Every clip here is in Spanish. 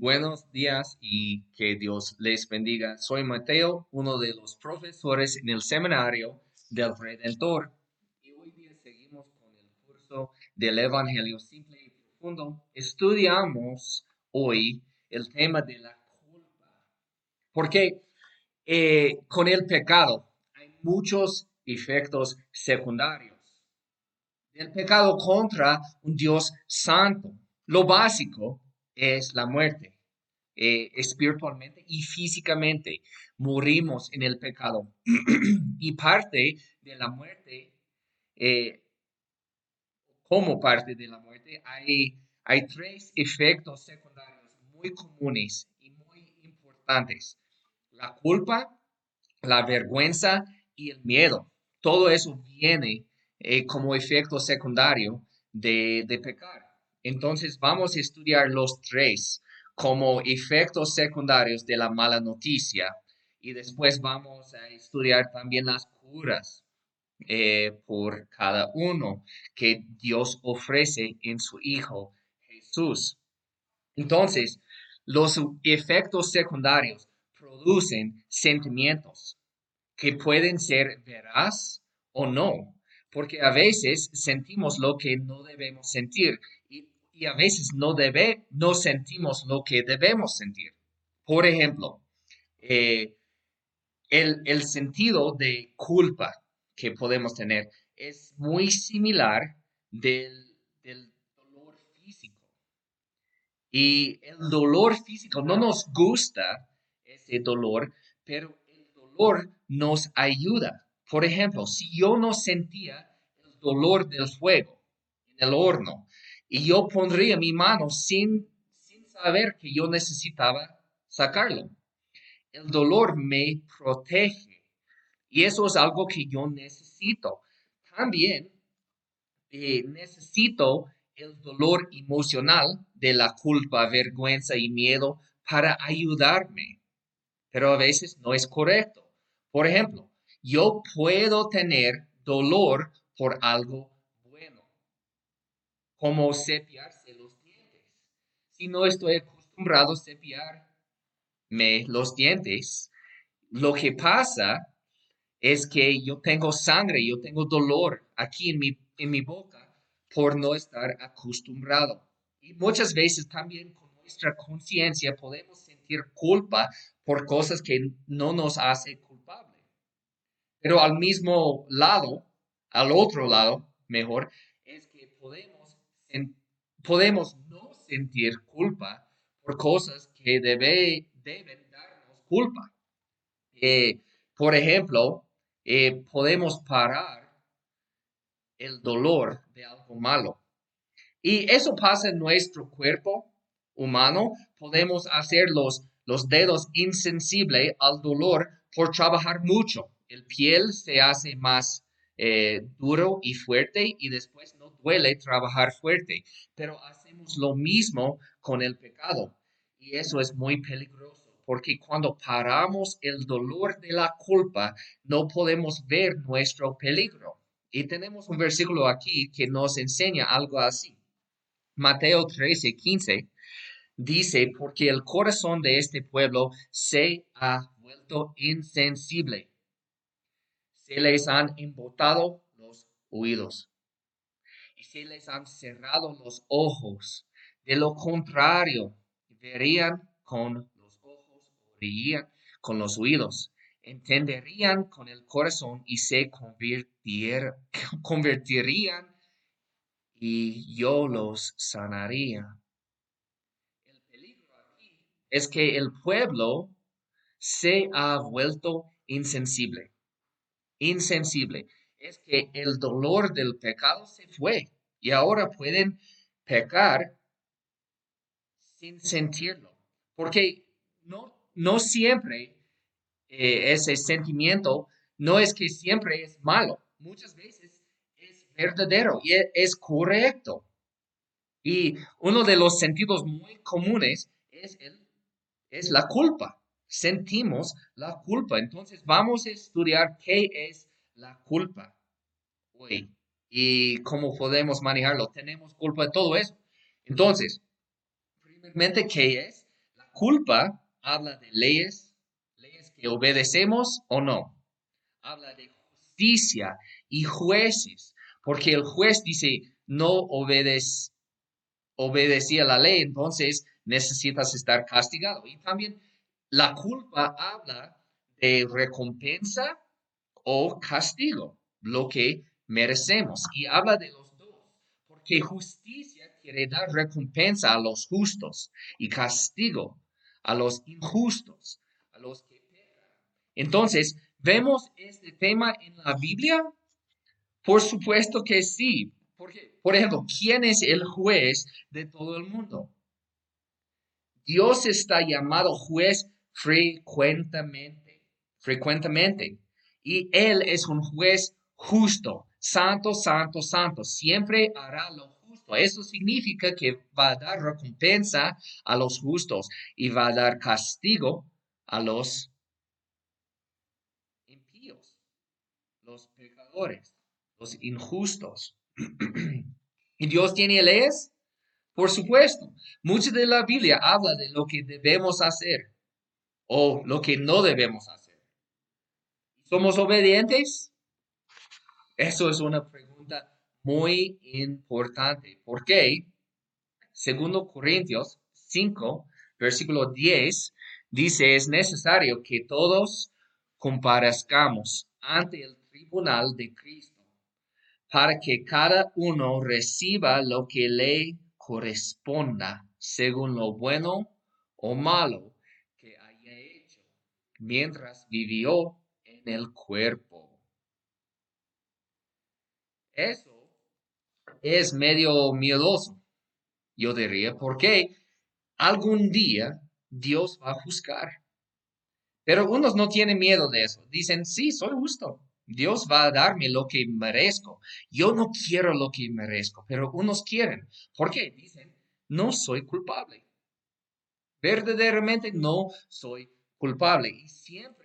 buenos días y que Dios les bendiga. Soy Mateo, uno de los profesores en el seminario del Redentor. Y hoy día seguimos con el curso del Evangelio Simple y Profundo. Estudiamos hoy el tema de la culpa. Porque eh, con el pecado hay muchos efectos secundarios. El pecado contra un Dios santo. Lo básico es la muerte. Eh, espiritualmente y físicamente morimos en el pecado. y parte de la muerte, eh, como parte de la muerte, hay, hay tres efectos secundarios muy comunes y muy importantes. La culpa, la vergüenza y el miedo. Todo eso viene eh, como efecto secundario de, de pecar. Entonces vamos a estudiar los tres como efectos secundarios de la mala noticia y después vamos a estudiar también las curas eh, por cada uno que Dios ofrece en su Hijo Jesús. Entonces, los efectos secundarios producen sentimientos que pueden ser veraz o no, porque a veces sentimos lo que no debemos sentir y a veces no, debe, no sentimos lo que debemos sentir. Por ejemplo, eh, el, sentido de culpa que podemos tener es muy similar del, del dolor físico. Y el dolor físico no nos gusta ese dolor, pero el dolor nos ayuda. Por ejemplo, si yo no sentía el dolor del fuego en el horno, y yo pondría mi mano sin, sin saber que yo necesitaba sacarlo. El dolor me protege y eso es algo que yo necesito. También eh, necesito el dolor emocional de la culpa, vergüenza y miedo para ayudarme. Pero a veces no es correcto. Por ejemplo, yo puedo tener dolor por algo como cepillarse los dientes. Si no estoy acostumbrado a cepillarme los dientes, lo que pasa es que yo tengo sangre, yo tengo dolor aquí en mi, en mi boca por no estar acostumbrado. Y muchas veces también con nuestra conciencia podemos sentir culpa por cosas que no nos hace culpable. Pero al mismo lado, al otro lado, mejor, es que podemos podemos no sentir culpa por cosas que debe, deben darnos culpa. Eh, por ejemplo, eh, podemos parar el dolor de algo malo. Y eso pasa en nuestro cuerpo humano. Podemos hacer los, los dedos insensibles al dolor por trabajar mucho. El piel se hace más eh, duro y fuerte y después duele trabajar fuerte. Pero hacemos lo mismo con el pecado y eso es muy peligroso porque cuando paramos el dolor de la culpa no podemos ver nuestro peligro. Y tenemos un versículo aquí que nos enseña algo así. Mateo 13, 15 dice, porque el corazón de este pueblo se ha vuelto insensible se les han embotado los oídos y se les han cerrado los ojos. De lo contrario, verían con los ojos, oirían con los oídos, entenderían con el corazón y se convertirían y yo los sanaría. El peligro aquí es que el pueblo se ha vuelto insensible insensible es que el dolor del pecado se fue y ahora pueden pecar sin sentirlo. Porque no, no siempre eh, ese sentimiento no es que siempre es malo. Muchas veces es verdadero y e, es, correcto. Y uno de los sentidos muy comunes es, el, es la culpa sentimos la culpa. Entonces vamos a estudiar qué es la culpa hoy y cómo podemos manejarlo. Tenemos culpa de todo eso. Entonces, primeramente, ¿qué es La culpa habla de leyes, leyes que obedecemos o no. Habla de justicia y jueces, porque el juez dice, no obedeces obedecía la ley, entonces necesitas estar castigado. Y también la culpa habla de recompensa o castigo, lo que merecemos. Y habla de los dos, porque justicia quiere dar recompensa a los justos y castigo a los injustos, a los que pecan. Entonces, ¿vemos este tema en la Biblia? Por supuesto que sí. Porque, por ejemplo, ¿quién es el juez de todo el mundo? Dios está llamado juez frecuentemente, frecuentemente. Y Él es un juez justo, santo, santo, santo. Siempre hará lo justo. Eso significa que va a dar recompensa a los justos y va a dar castigo a los impíos, los pecadores, los injustos. ¿Y Dios tiene leyes? Por supuesto. Mucha de la Biblia habla de lo que debemos hacer o lo que no debemos hacer. ¿Somos obedientes? Eso es una pregunta muy importante. ¿Por qué? Segundo Corintios 5, versículo 10, dice, es necesario que todos comparezcamos ante el tribunal de Cristo para que cada uno reciba lo que le corresponda según lo bueno o malo mientras vivió el cuerpo. Eso es medio miedoso, yo diría, porque algún día Dios va a juzgar. Pero unos no tienen miedo de eso. Dicen, sí, soy justo. Dios va a darme lo que merezco. Yo no quiero lo que merezco, pero unos quieren. ¿Por qué? Dicen, no soy culpable. Verdaderamente no soy culpable. Y siempre,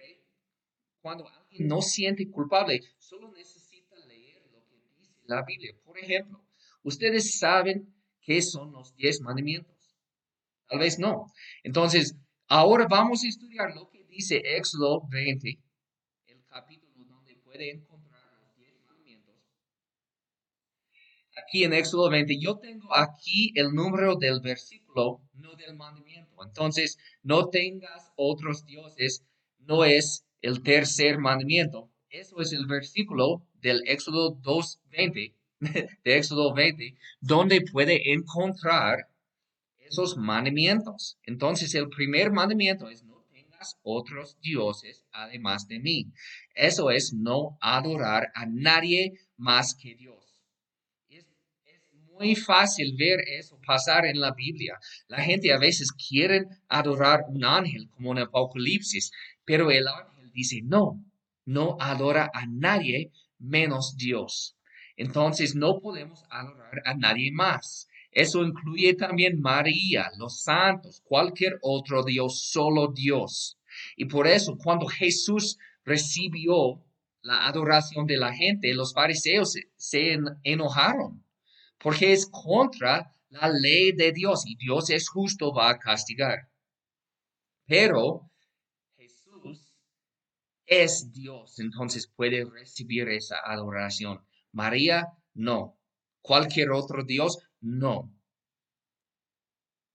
cuando alguien no siente culpable, solo necesita leer lo que dice la Biblia. Por ejemplo, ustedes saben qué son los diez mandamientos. Tal vez no. Entonces, ahora vamos a estudiar lo que dice Éxodo 20, el capítulo donde puede encontrar los diez mandamientos. Aquí en Éxodo 20, yo tengo aquí el número del versículo, no del mandamiento. Entonces, no tengas otros dioses, no es el tercer mandamiento. Eso es el versículo del Éxodo 2.20, de Éxodo 20, donde puede encontrar esos mandamientos. Entonces, el primer mandamiento es no tengas otros dioses además de mí. Eso es no adorar a nadie más que Dios muy fácil ver eso pasar en la Biblia. La gente a veces quiere adorar un ángel como en Apocalipsis, pero el ángel dice no, no adora a nadie menos Dios. Entonces no podemos adorar a nadie más. Eso incluye también María, los santos, cualquier otro Dios, solo Dios. Y por eso cuando Jesús recibió la adoración de la gente, los fariseos se, enojaron porque es contra la ley de Dios y Dios es justo, va a castigar. Pero es Dios, entonces puede recibir esa adoración. María, no. Cualquier otro Dios, no.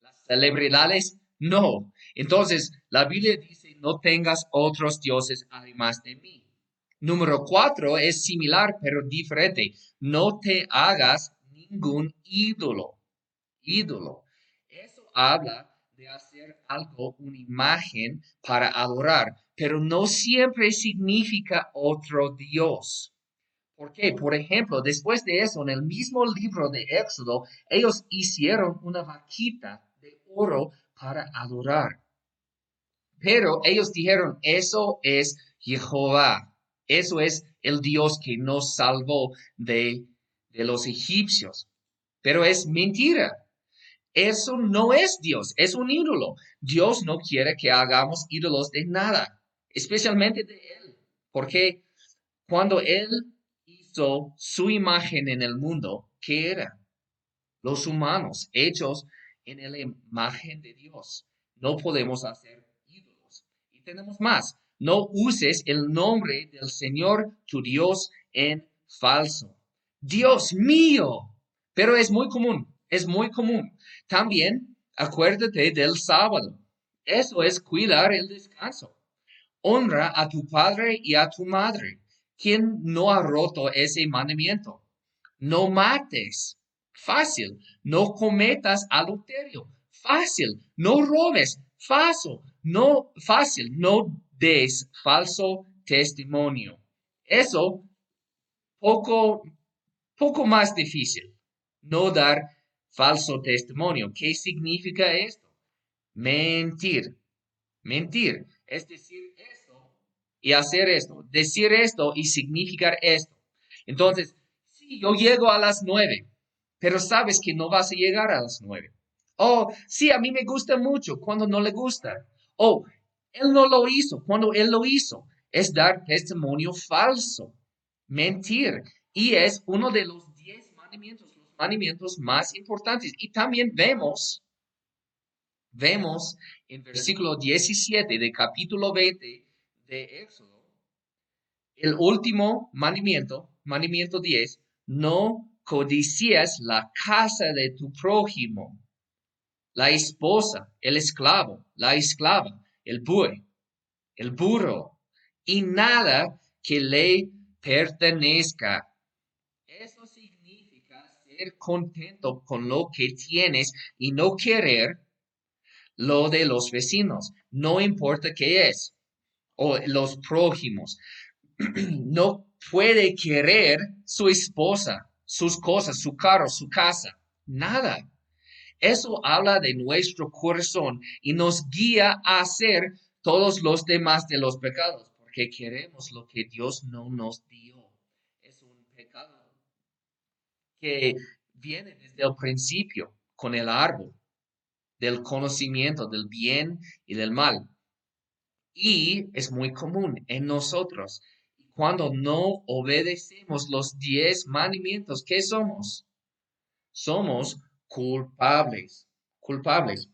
Las celebridades, no. Entonces, la Biblia dice, no tengas otros dioses además de mí. Número cuatro es similar pero diferente. No te hagas ningún ídolo. Ídolo. Eso habla de hacer algo, una imagen para adorar, pero no siempre significa otro Dios. ¿Por qué? Por ejemplo, después de eso, en el mismo libro de Éxodo, ellos hicieron una vaquita de oro para adorar. Pero ellos dijeron, eso es Jehová. Eso es el Dios que nos salvó de de los egipcios. Pero es mentira. Eso no es Dios, es un ídolo. Dios no quiere que hagamos ídolos de nada, especialmente de Él, porque cuando Él hizo su imagen en el mundo, ¿qué era? Los humanos hechos en la imagen de Dios. no podemos hacer ídolos. Y tenemos más. No uses el nombre del Señor tu Dios en falso. Dios mío. Pero es muy común, es muy común. También acuérdate del sábado. Eso es cuidar el descanso. Honra a tu padre y a tu madre. ¿Quién no ha roto ese mandamiento? No mates. Fácil. No cometas adulterio. Fácil. No robes. Fácil. No, fácil. No des falso testimonio. Eso poco, poco más difícil. No dar falso testimonio. ¿Qué significa esto? Mentir. Mentir. Es decir esto y hacer esto. Decir esto y significar esto. Entonces, si yo llego a las nueve, pero sabes que no vas a llegar a las nueve. Oh, sí, a mí me gusta mucho cuando no le gusta. Oh, él no lo hizo cuando él lo hizo. Es dar testimonio falso, mentir. Y es uno de los diez mandamientos, mandamientos más importantes. Y también vemos, vemos en versículo 17 de capítulo 20 de Éxodo, el último mandamiento, mandamiento 10, no codicias la casa de tu prójimo, la esposa, el esclavo, la esclava, el buey, el burro, y nada que le pertenezca. Contento con lo que tienes y no querer lo de los vecinos, no importa qué es, o los prójimos. No puede querer su esposa, sus cosas, su carro, su casa, nada. Eso habla de nuestro corazón y nos guía a hacer todos los demás de los pecados, porque queremos lo que Dios no nos dio. Es un pecado que viene desde el principio con el árbol del conocimiento del bien y del mal. Y es muy común en nosotros. Cuando no obedecemos los diez mandamientos, ¿qué somos? Somos culpables, culpables.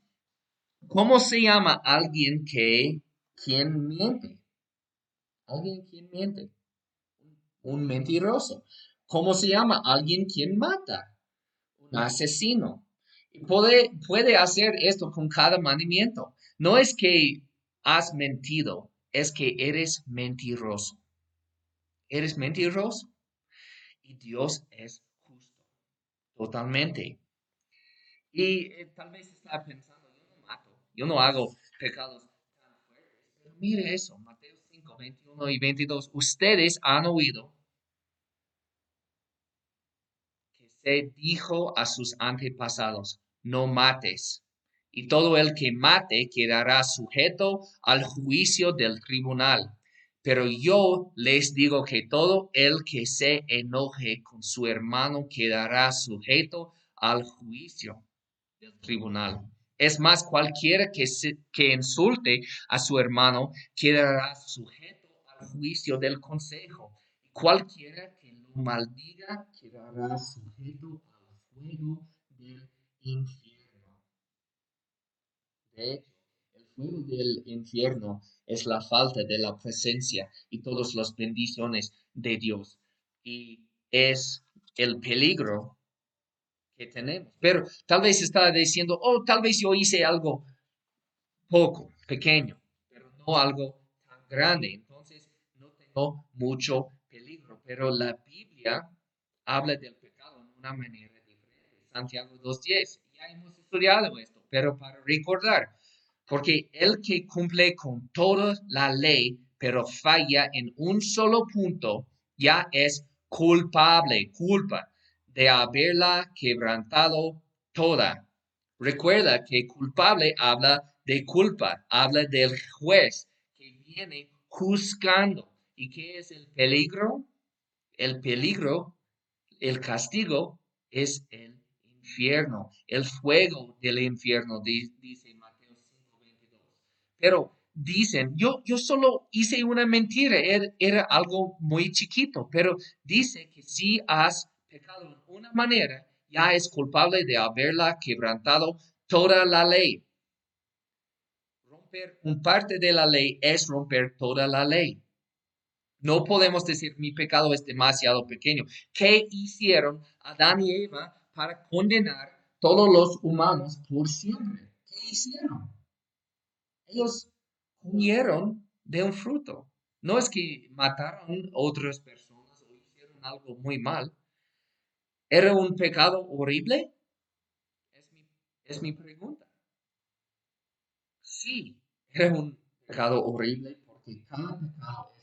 ¿Cómo se llama alguien que quien miente? Alguien quien miente. Un mentiroso. ¿Cómo se llama alguien quien mata? Un asesino. Y puede, puede hacer esto con cada mandamiento. No es que has mentido, es que eres mentiroso. Eres mentiroso. Y Dios es justo. Totalmente. Y eh, tal vez está pensando, yo no mato, yo no hago pecados tan fuertes. Pero mire eso, Mateo 5, 21 y 22. Ustedes han oído se dijo a sus antepasados, no mates. Y todo el que mate quedará sujeto al juicio del tribunal. Pero yo les digo que todo el que se enoje con su hermano quedará sujeto al juicio tribunal. Es más, cualquiera que, que insulte a su hermano quedará sujeto al juicio del consejo. Cualquiera que maldiga quedará sujeto al fuego del infierno. De hecho, el fuego del infierno es la falta de la presencia y todas las bendiciones de Dios. Y es el peligro que tenemos. Pero tal vez está diciendo, oh, tal vez yo hice algo poco, pequeño, pero no algo tan grande. Entonces no tengo mucho. Pero la Biblia habla del pecado de una manera diferente. Santiago 2.10. Ya hemos estudiado esto, pero para recordar, porque el que cumple con toda la ley, pero falla en un solo punto, ya es culpable, culpa de haberla quebrantado toda. Recuerda que culpable habla de culpa, habla del juez que viene juzgando. ¿Y qué es el peligro? El peligro, el castigo es el infierno, el fuego del infierno, dice Mateo 5:22. Pero dicen, yo, yo solo hice una mentira, era, era algo muy chiquito, pero dice que si has pecado en una manera, ya es culpable de haberla quebrantado toda la ley. romper un parte de la ley es romper toda la ley. No podemos decir mi pecado es demasiado pequeño. ¿Qué hicieron Adán y Eva para condenar todos los humanos por siempre? ¿Qué hicieron? Ellos comieron de un fruto. No es que mataron otras personas o hicieron algo muy mal. ¿Era un pecado horrible? Es mi, es mi pregunta. Sí, era un pecado horrible porque cada pecado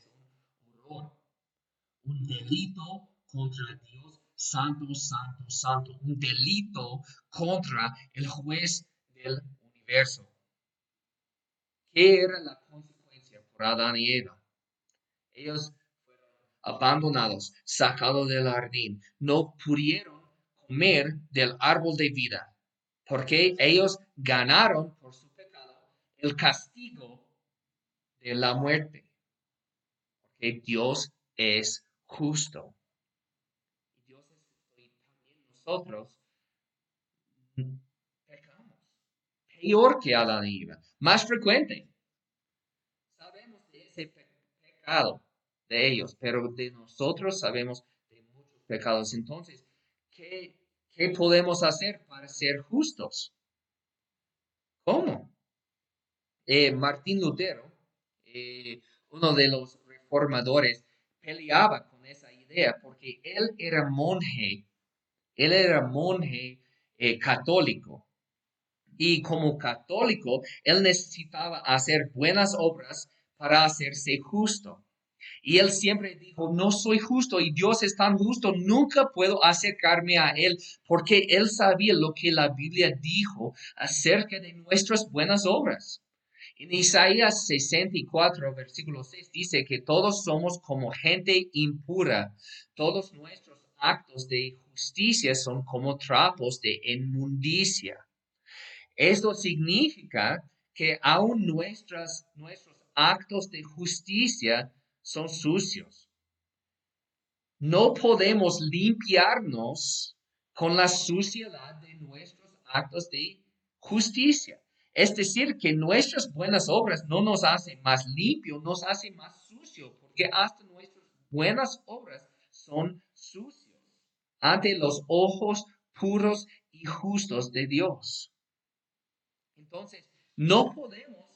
un delito contra Dios santo, santo, santo, un delito contra el juez del universo. ¿Qué era la consecuencia por Adán y Eva? Ellos fueron abandonados, sacados del jardín, no pudieron comer del árbol de vida, porque ellos ganaron por su pecado el castigo de la muerte. Porque Dios es justo. Y Dios es también nosotros pecamos. Peor que Adán y Eva. Más frecuente. Sabemos de ese pecado de ellos, pero de nosotros sabemos de muchos pecados. Entonces, ¿qué, qué podemos hacer para ser justos? ¿Cómo? Eh, Martín Lutero, eh, uno de los reformadores, peleaba porque él era monje, él era monje eh, católico. Y como católico, él necesitaba hacer buenas obras para hacerse justo. Y él siempre dijo, no soy justo y Dios es tan justo, nunca puedo acercarme a Él, porque Él sabía lo que la Biblia dijo acerca de nuestras buenas obras. En Isaías 64, versículo 6 dice que todos somos como gente impura. Todos nuestros actos de justicia son como trapos de inmundicia. Esto significa que aún nuestros actos de justicia son sucios. No podemos limpiarnos con la suciedad de nuestros actos de justicia. Es decir, que nuestras buenas obras no nos hacen más limpio, nos hacen más sucio, porque hasta nuestras buenas obras son sucios ante los ojos puros y justos de Dios. Entonces, no podemos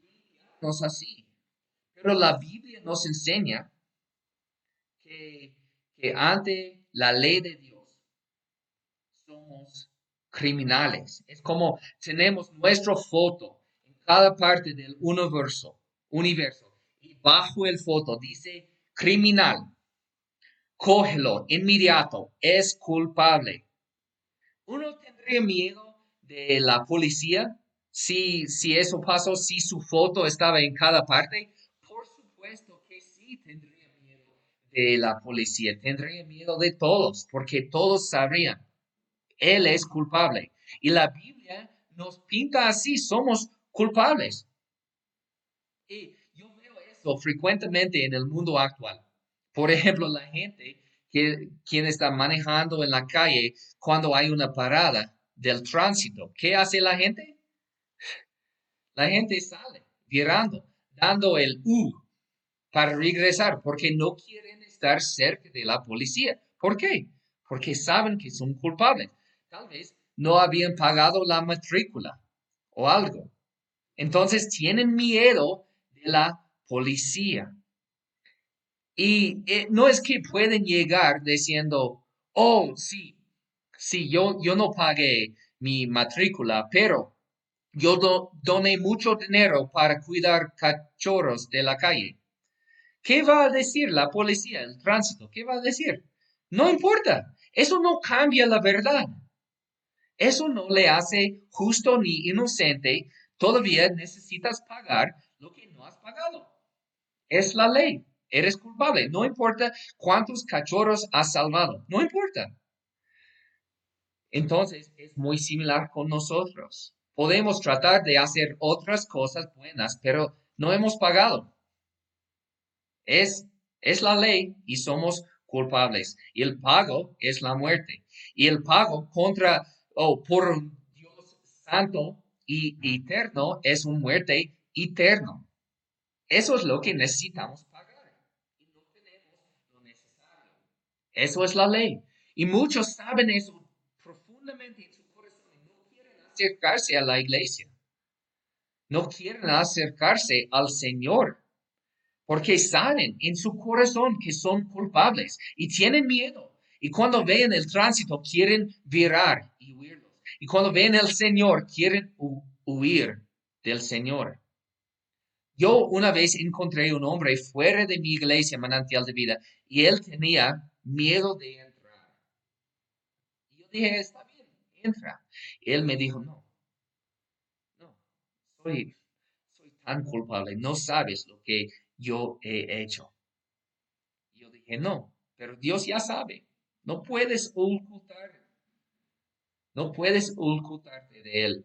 limpiarnos así. Pero la Biblia nos enseña que, que ante la ley de Dios criminales. Es como tenemos nuestra foto en cada parte del universo, universo y bajo el foto dice criminal. Cógelo inmediato, es culpable. Uno tendría miedo de la policía si, si eso pasó, si su foto estaba en cada parte. Por supuesto que sí tendría miedo de la policía, tendría miedo de todos, porque todos sabrían él es culpable. Y la Biblia nos pinta así, somos culpables. Y yo veo eso frecuentemente en el mundo actual. Por ejemplo, la gente que quien está manejando en la calle cuando hay una parada del tránsito. ¿Qué hace la gente? La gente sale virando, dando el U para regresar porque no quieren estar cerca de la policía. ¿Por qué? Porque saben que son culpables. Tal vez no habían pagado la matrícula o algo. Entonces tienen miedo de la policía. Y eh, no es que pueden llegar diciendo, oh, sí, sí, yo, yo no pagué mi matrícula, pero yo doné mucho dinero para cuidar cachorros de la calle. ¿Qué va a decir la policía, el tránsito? ¿Qué va a decir? No importa, eso no cambia la verdad. Eso no le hace justo ni inocente. Todavía necesitas pagar lo que no has pagado. Es la ley. Eres culpable. No importa cuántos cachorros has salvado. No importa. Entonces es muy similar con nosotros. Podemos tratar de hacer otras cosas buenas, pero no hemos pagado. Es, es la ley y somos culpables. Y el pago es la muerte. Y el pago contra oh, por un Dios santo y eterno es una muerte eterno. Eso es lo que necesitamos pagar. Y no tenemos lo necesario. Eso es la ley. Y muchos saben eso profundamente en su corazón y no quieren acercarse a la iglesia. No quieren acercarse al Señor porque saben en su corazón que son culpables y tienen miedo. Y cuando ven el tránsito quieren virar y cuando ven el Señor quieren huir del Señor. Yo una vez encontré un hombre fuera de mi iglesia manantial de vida y él tenía miedo de entrar. Y yo dije, está bien, entra. Y él me dijo, no, no, soy, soy tan culpable, no sabes lo que yo he hecho. Yo dije, no, pero Dios ya sabe. No puedes ocultar. No puedes ocultarte de Él.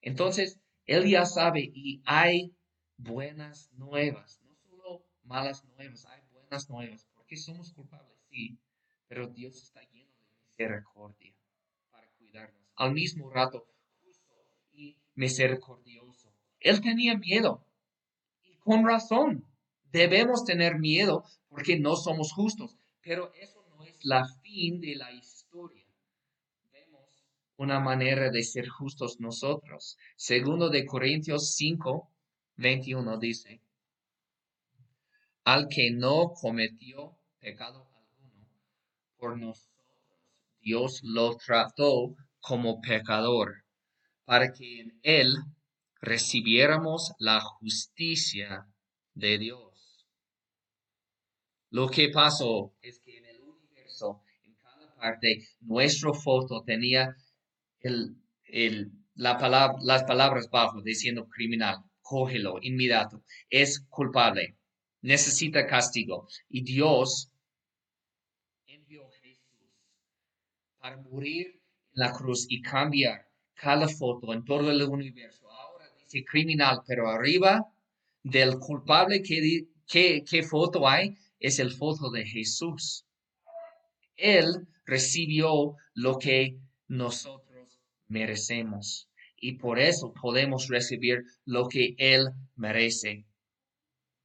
Entonces, Él ya sabe y hay buenas nuevas. No solo malas nuevas, hay buenas nuevas. Porque somos culpables, sí. Pero Dios está lleno de misericordia para cuidarnos. Al mismo rato, justo y misericordioso. Él tenía miedo con razón. Debemos tener miedo porque no somos justos, pero eso no es la fin de la historia. Una manera de ser justos nosotros. Segundo de Corintios 5, 21 dice, al que no cometió pecado alguno, por nosotros Dios lo trató como pecador, para que en él recibiéramos la justicia de Dios. Lo que pasó es que en el universo, en cada parte, nuestro foto tenía el, el, la palabra, las palabras bajo diciendo criminal, cógelo inmediato, es culpable, necesita castigo. Y Dios envió a Jesús para morir en la cruz y cambiar cada foto en todo el universo criminal, pero arriba del culpable, ¿qué, qué, qué foto hay? Es el foto de Jesús. Él recibió lo que nosotros merecemos y por eso podemos recibir lo que Él merece.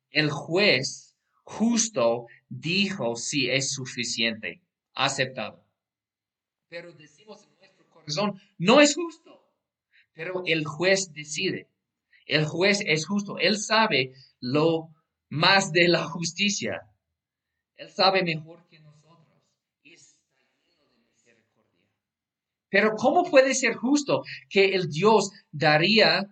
El juez justo dijo si es suficiente, aceptado. Pero decimos en nuestro corazón, no es justo. Pero el juez decide. El juez es justo. Él sabe lo más de la justicia. Él sabe mejor que nosotros. Y está lleno de misericordia. Pero ¿cómo puede ser justo que el Dios daría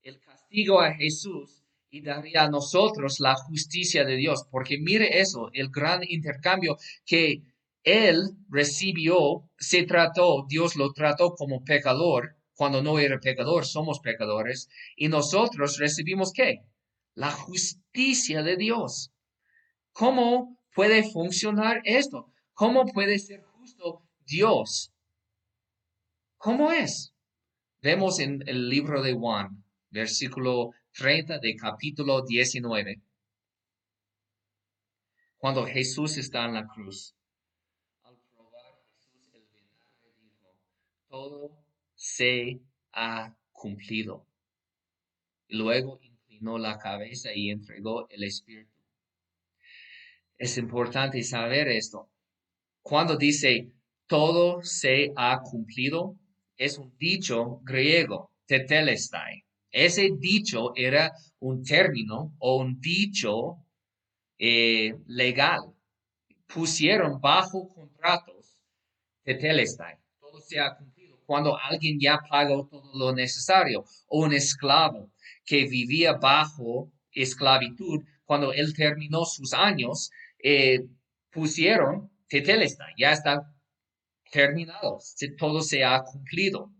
el castigo a Jesús y daría a nosotros la justicia de Dios? Porque mire eso, el gran intercambio que él recibió, se trató, Dios lo trató como pecador cuando no era pecador, somos pecadores, y nosotros recibimos qué? La justicia de Dios. ¿Cómo puede funcionar esto? ¿Cómo puede ser justo Dios? ¿Cómo es? Vemos en el libro de Juan, versículo 30 de capítulo 19, cuando Jesús está en la cruz. Al probar Jesús el vinagre dijo, todo se ha cumplido. Luego inclinó la cabeza y entregó el espíritu. Es importante saber esto. Cuando dice todo se ha cumplido, es un dicho griego, tetelestai. Ese dicho era un término o un dicho eh, legal. Pusieron bajo contratos tetelestai. Todo se ha cumplido cuando alguien ya pagó todo lo necesario, o un esclavo que vivía bajo esclavitud, cuando él terminó sus años, eh, pusieron tetelesta, ya está terminado, todo se ha cumplido.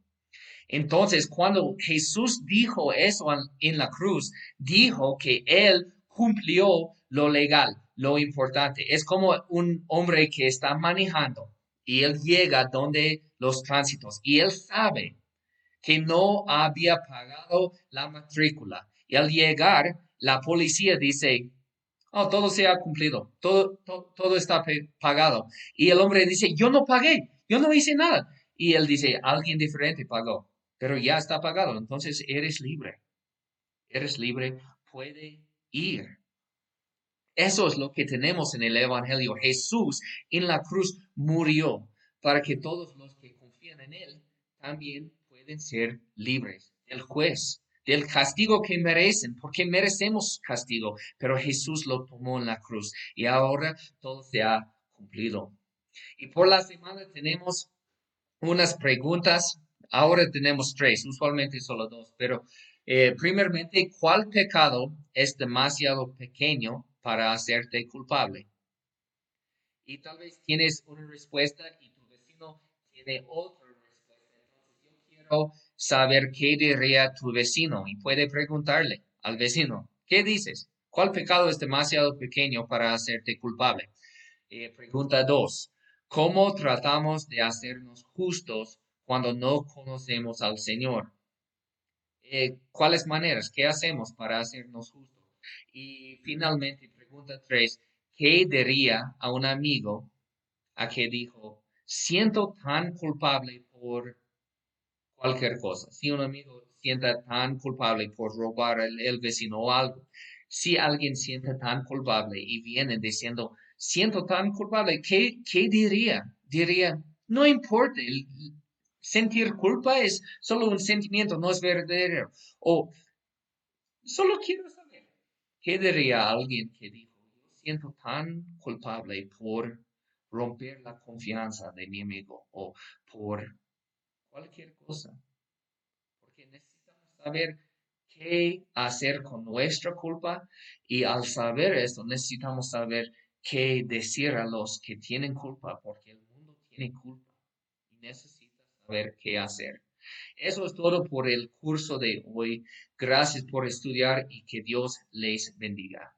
Entonces, cuando Jesús dijo eso en la cruz, dijo que él cumplió lo legal, lo importante. Es como un hombre que está manejando y él llega donde los tránsitos y él sabe que no había pagado la matrícula. Y al llegar, la policía dice, oh, todo se ha cumplido, todo, todo, está pagado. Y el hombre dice, yo no pagué, yo no hice nada. Y él dice, alguien diferente pagó, pero ya está pagado, entonces eres libre. eres libre, puede ir. Eso es lo que tenemos en el Evangelio. Jesús en la cruz murió para que todos los que confían en Él también pueden ser libres del juez, del castigo que merecen, porque merecemos castigo, pero Jesús lo tomó en la cruz y ahora todo se ha cumplido. Y por la semana tenemos unas preguntas. Ahora tenemos tres, usualmente solo dos, pero eh, primeramente, ¿cuál pecado es demasiado pequeño para hacerte culpable? Y tal vez tienes una respuesta y tu vecino tiene otra respuesta. Entonces yo quiero saber qué diría tu vecino y puede preguntarle al vecino, ¿qué dices? ¿Cuál pecado es demasiado pequeño para hacerte culpable? Eh, pregunta dos, ¿cómo tratamos de hacernos justos cuando no conocemos al Señor? Eh, cuáles maneras, qué hacemos para hacernos justos. Y finalmente, pregunta tres, ¿qué diría a un amigo a que dijo, siento tan culpable por cualquier cosa? Si un amigo sienta tan culpable por robar el, vecino o algo, si alguien siente tan culpable y viene diciendo, siento tan culpable, ¿qué, qué diría? Diría, no importa, sentir culpa es solo un sentimiento, no es verdadero. O solo quiero saber, ¿qué diría alguien que dijo, siento tan culpable por romper la confianza de mi amigo o por cualquier cosa? Porque necesitamos saber qué hacer con nuestra culpa y al saber esto necesitamos saber qué decir a los que tienen culpa porque el mundo tiene culpa y necesitamos ver qué hacer. Eso es todo por el curso de hoy. Gracias por estudiar y que Dios les bendiga.